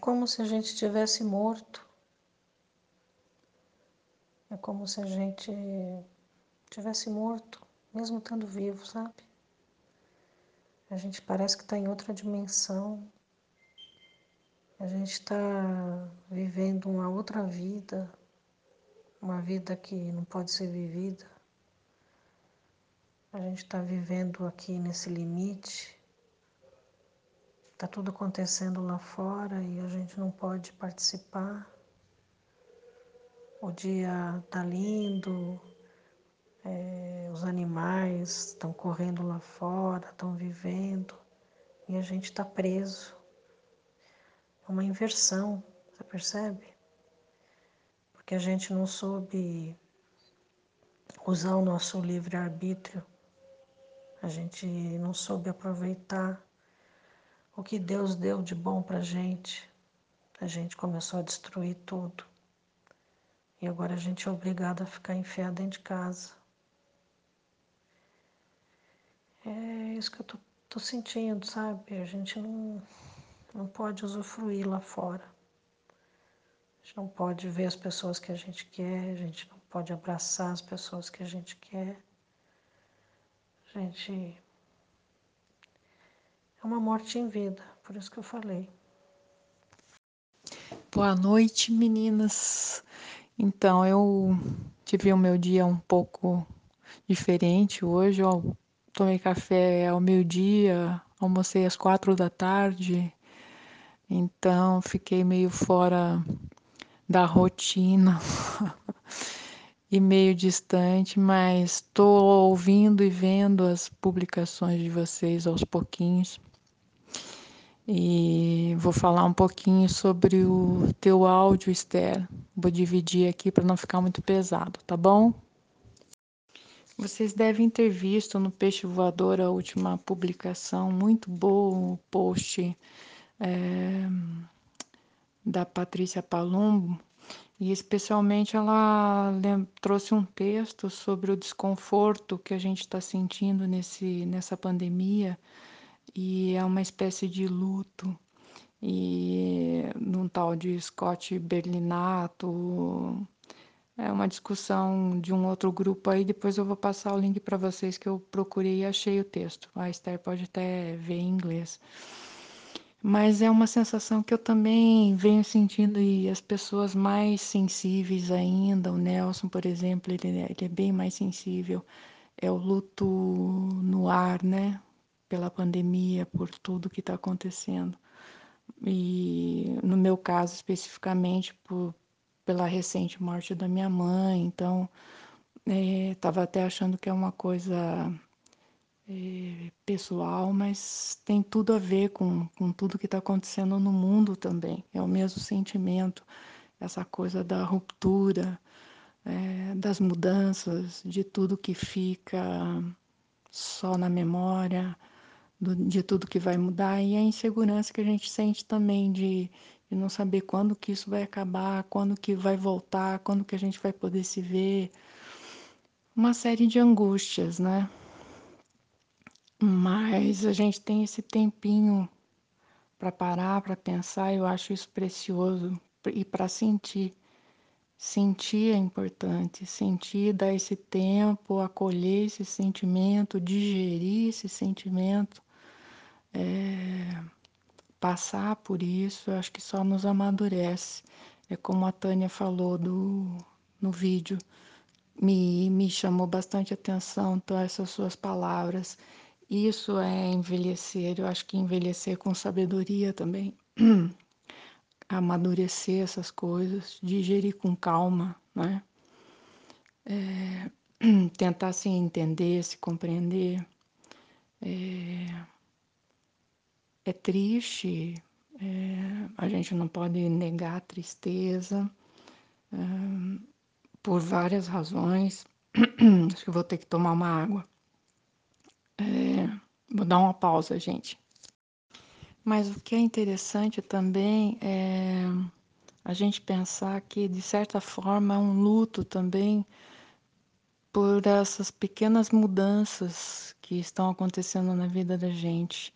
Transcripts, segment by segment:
como se a gente tivesse morto. É como se a gente tivesse morto, mesmo estando vivo, sabe? A gente parece que está em outra dimensão. A gente está vivendo uma outra vida, uma vida que não pode ser vivida. A gente está vivendo aqui nesse limite. Está tudo acontecendo lá fora e a gente não pode participar. O dia está lindo, é, os animais estão correndo lá fora, estão vivendo e a gente está preso. É uma inversão, você percebe? Porque a gente não soube usar o nosso livre-arbítrio, a gente não soube aproveitar o que Deus deu de bom para a gente. A gente começou a destruir tudo. E agora a gente é obrigado a ficar enfiado dentro de casa. É isso que eu tô, tô sentindo, sabe? A gente não, não pode usufruir lá fora. A gente não pode ver as pessoas que a gente quer, a gente não pode abraçar as pessoas que a gente quer. A gente. É uma morte em vida, por isso que eu falei. Boa noite, meninas. Então, eu tive o meu dia um pouco diferente hoje. Eu tomei café ao meio-dia, almocei às quatro da tarde, então fiquei meio fora da rotina e meio distante, mas estou ouvindo e vendo as publicações de vocês aos pouquinhos. E vou falar um pouquinho sobre o teu áudio, Esther. Vou dividir aqui para não ficar muito pesado, tá bom? Vocês devem ter visto no Peixe Voador a última publicação, muito boa, o post é, da Patrícia Palumbo, e especialmente ela trouxe um texto sobre o desconforto que a gente está sentindo nesse, nessa pandemia, e é uma espécie de luto. E num tal de Scott Berlinato, é uma discussão de um outro grupo aí, depois eu vou passar o link para vocês que eu procurei e achei o texto. A Esther pode até ver em inglês. Mas é uma sensação que eu também venho sentindo e as pessoas mais sensíveis ainda, o Nelson, por exemplo, ele, é, ele é bem mais sensível. É o luto no ar, né? Pela pandemia, por tudo que está acontecendo. E no meu caso especificamente, por, pela recente morte da minha mãe, então estava é, até achando que é uma coisa é, pessoal, mas tem tudo a ver com, com tudo que está acontecendo no mundo também. É o mesmo sentimento, essa coisa da ruptura, é, das mudanças, de tudo que fica só na memória, do, de tudo que vai mudar e a insegurança que a gente sente também de e não saber quando que isso vai acabar, quando que vai voltar, quando que a gente vai poder se ver. Uma série de angústias, né? Mas a gente tem esse tempinho para parar, para pensar, eu acho isso precioso e para sentir. Sentir é importante, sentir, dar esse tempo, acolher esse sentimento, digerir esse sentimento. É passar por isso, eu acho que só nos amadurece. É como a Tânia falou do, no vídeo, me, me chamou bastante atenção então, essas suas palavras. Isso é envelhecer, eu acho que envelhecer com sabedoria também. Amadurecer essas coisas, digerir com calma, né? É, tentar se entender, se compreender. É, é triste, é, a gente não pode negar a tristeza é, por várias razões. Acho que vou ter que tomar uma água. É, vou dar uma pausa, gente. Mas o que é interessante também é a gente pensar que, de certa forma, é um luto também por essas pequenas mudanças que estão acontecendo na vida da gente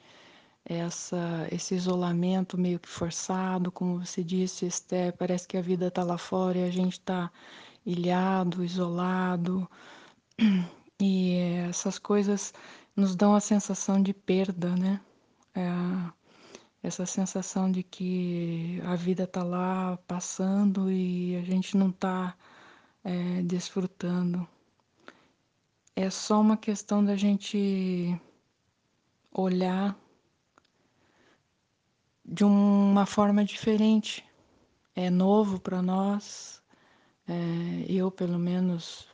essa, esse isolamento meio que forçado, como você disse, Esther, parece que a vida está lá fora e a gente está ilhado, isolado, e essas coisas nos dão a sensação de perda, né? É, essa sensação de que a vida está lá passando e a gente não está é, desfrutando. É só uma questão da gente olhar de uma forma diferente. É novo para nós. É, eu, pelo menos,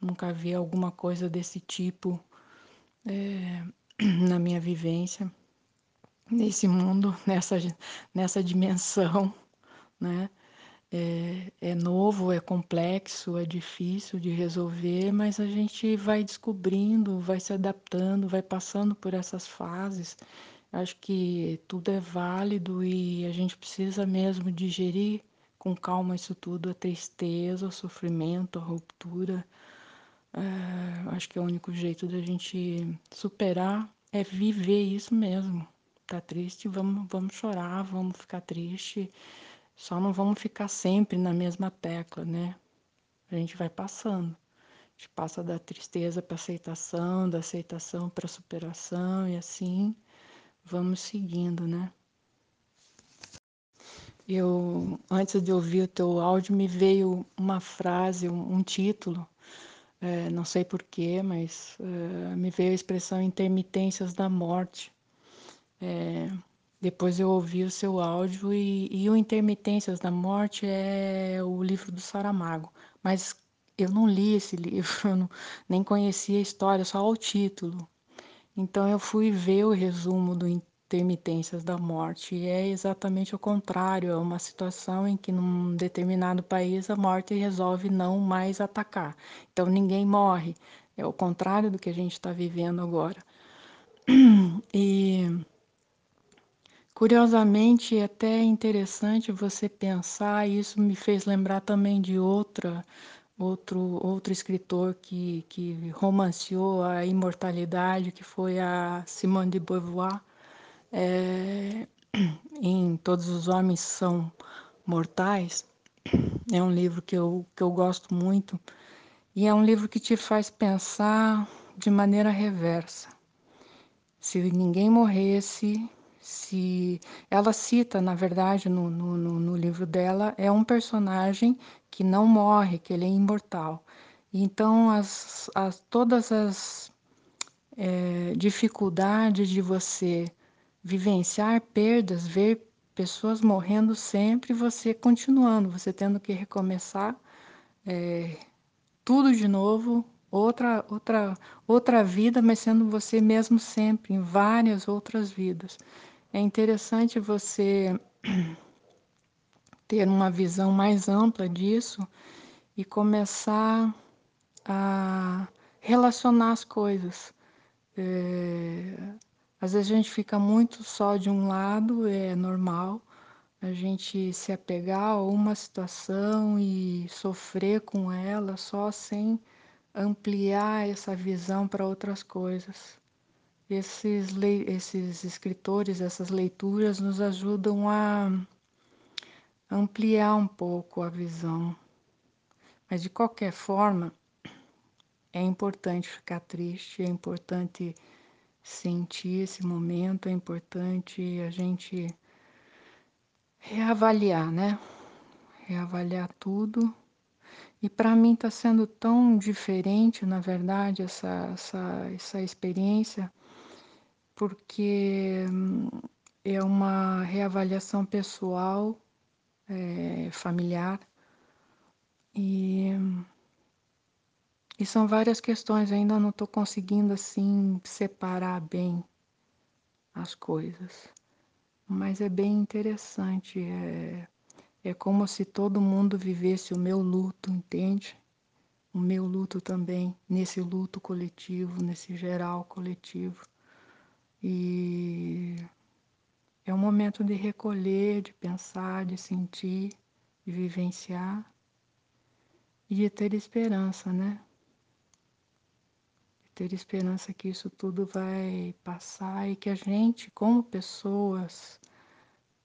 nunca vi alguma coisa desse tipo é, na minha vivência, nesse mundo, nessa, nessa dimensão, né? É, é novo, é complexo, é difícil de resolver, mas a gente vai descobrindo, vai se adaptando, vai passando por essas fases. Acho que tudo é válido e a gente precisa mesmo digerir com calma isso tudo, a tristeza, o sofrimento, a ruptura. É, acho que é o único jeito da gente superar é viver isso mesmo. Tá triste, vamos, vamos chorar, vamos ficar triste só não vamos ficar sempre na mesma tecla, né? A gente vai passando. A gente passa da tristeza para aceitação, da aceitação para superação e assim vamos seguindo, né? Eu, antes de ouvir o teu áudio, me veio uma frase, um, um título, é, não sei porquê, mas é, me veio a expressão intermitências da morte. É, depois eu ouvi o seu áudio e, e o Intermitências da Morte é o livro do Saramago. Mas eu não li esse livro, não, nem conhecia a história, só o título. Então eu fui ver o resumo do Intermitências da Morte e é exatamente o contrário. É uma situação em que num determinado país a morte resolve não mais atacar. Então ninguém morre. É o contrário do que a gente está vivendo agora. E Curiosamente, é até interessante você pensar, isso me fez lembrar também de outra, outro, outro escritor que, que romanceou a imortalidade, que foi a Simone de Beauvoir. É, em Todos os Homens São Mortais. É um livro que eu, que eu gosto muito e é um livro que te faz pensar de maneira reversa. Se ninguém morresse, se ela cita, na verdade, no, no, no, livro dela, é um personagem que não morre, que ele é imortal. Então, as, as, todas as é, dificuldades de você vivenciar perdas, ver pessoas morrendo sempre, você continuando, você tendo que recomeçar é, tudo de novo, outra outra outra vida, mas sendo você mesmo sempre em várias outras vidas. É interessante você ter uma visão mais ampla disso e começar a relacionar as coisas. É, às vezes a gente fica muito só de um lado, é normal a gente se apegar a uma situação e sofrer com ela só sem ampliar essa visão para outras coisas. Esses, esses escritores, essas leituras nos ajudam a ampliar um pouco a visão. Mas de qualquer forma, é importante ficar triste, é importante sentir esse momento, é importante a gente reavaliar, né? Reavaliar tudo. E para mim está sendo tão diferente, na verdade, essa, essa, essa experiência porque hum, é uma reavaliação pessoal, é, familiar, e, e são várias questões, ainda não estou conseguindo assim separar bem as coisas, mas é bem interessante, é, é como se todo mundo vivesse o meu luto, entende? O meu luto também, nesse luto coletivo, nesse geral coletivo. E é um momento de recolher, de pensar, de sentir, de vivenciar e de ter esperança, né? De ter esperança que isso tudo vai passar e que a gente, como pessoas,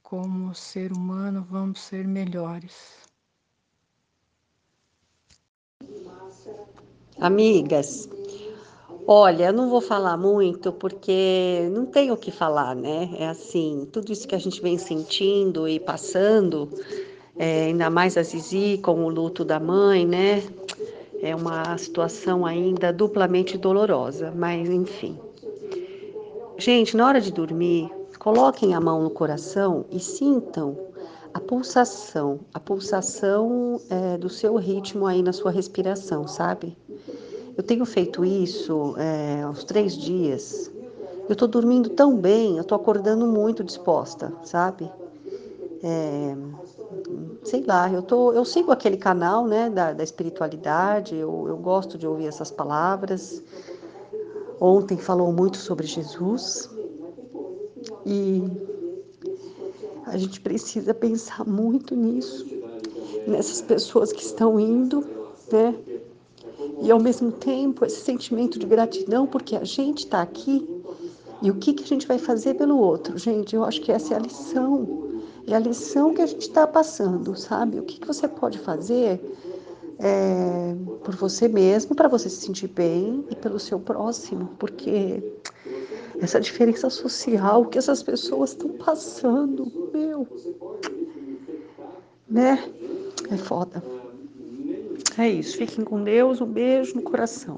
como ser humano, vamos ser melhores. Amigas, olha, eu não vou falar muito porque não tem o que falar, né? É assim, tudo isso que a gente vem sentindo e passando, é, ainda mais a Zizi com o luto da mãe, né? É uma situação ainda duplamente dolorosa, mas enfim. Gente, na hora de dormir, coloquem a mão no coração e sintam a pulsação, a pulsação é, do seu ritmo aí na sua respiração, sabe? Eu tenho feito isso é, aos três dias. Eu tô dormindo tão bem, eu tô acordando muito disposta, sabe? É, sei lá, eu, tô, eu sigo aquele canal né, da, da espiritualidade, eu, eu gosto de ouvir essas palavras. Ontem falou muito sobre Jesus e a gente precisa pensar muito nisso, nessas pessoas que estão indo, né? E ao mesmo tempo esse sentimento de gratidão porque a gente está aqui e o que, que a gente vai fazer pelo outro, gente? Eu acho que essa é a lição é a lição que a gente está passando, sabe? O que, que você pode fazer é, por você mesmo, para você se sentir bem e pelo seu próximo, porque essa diferença social que essas pessoas estão passando, meu, né? É foda. É isso. Fiquem com Deus. Um beijo no coração.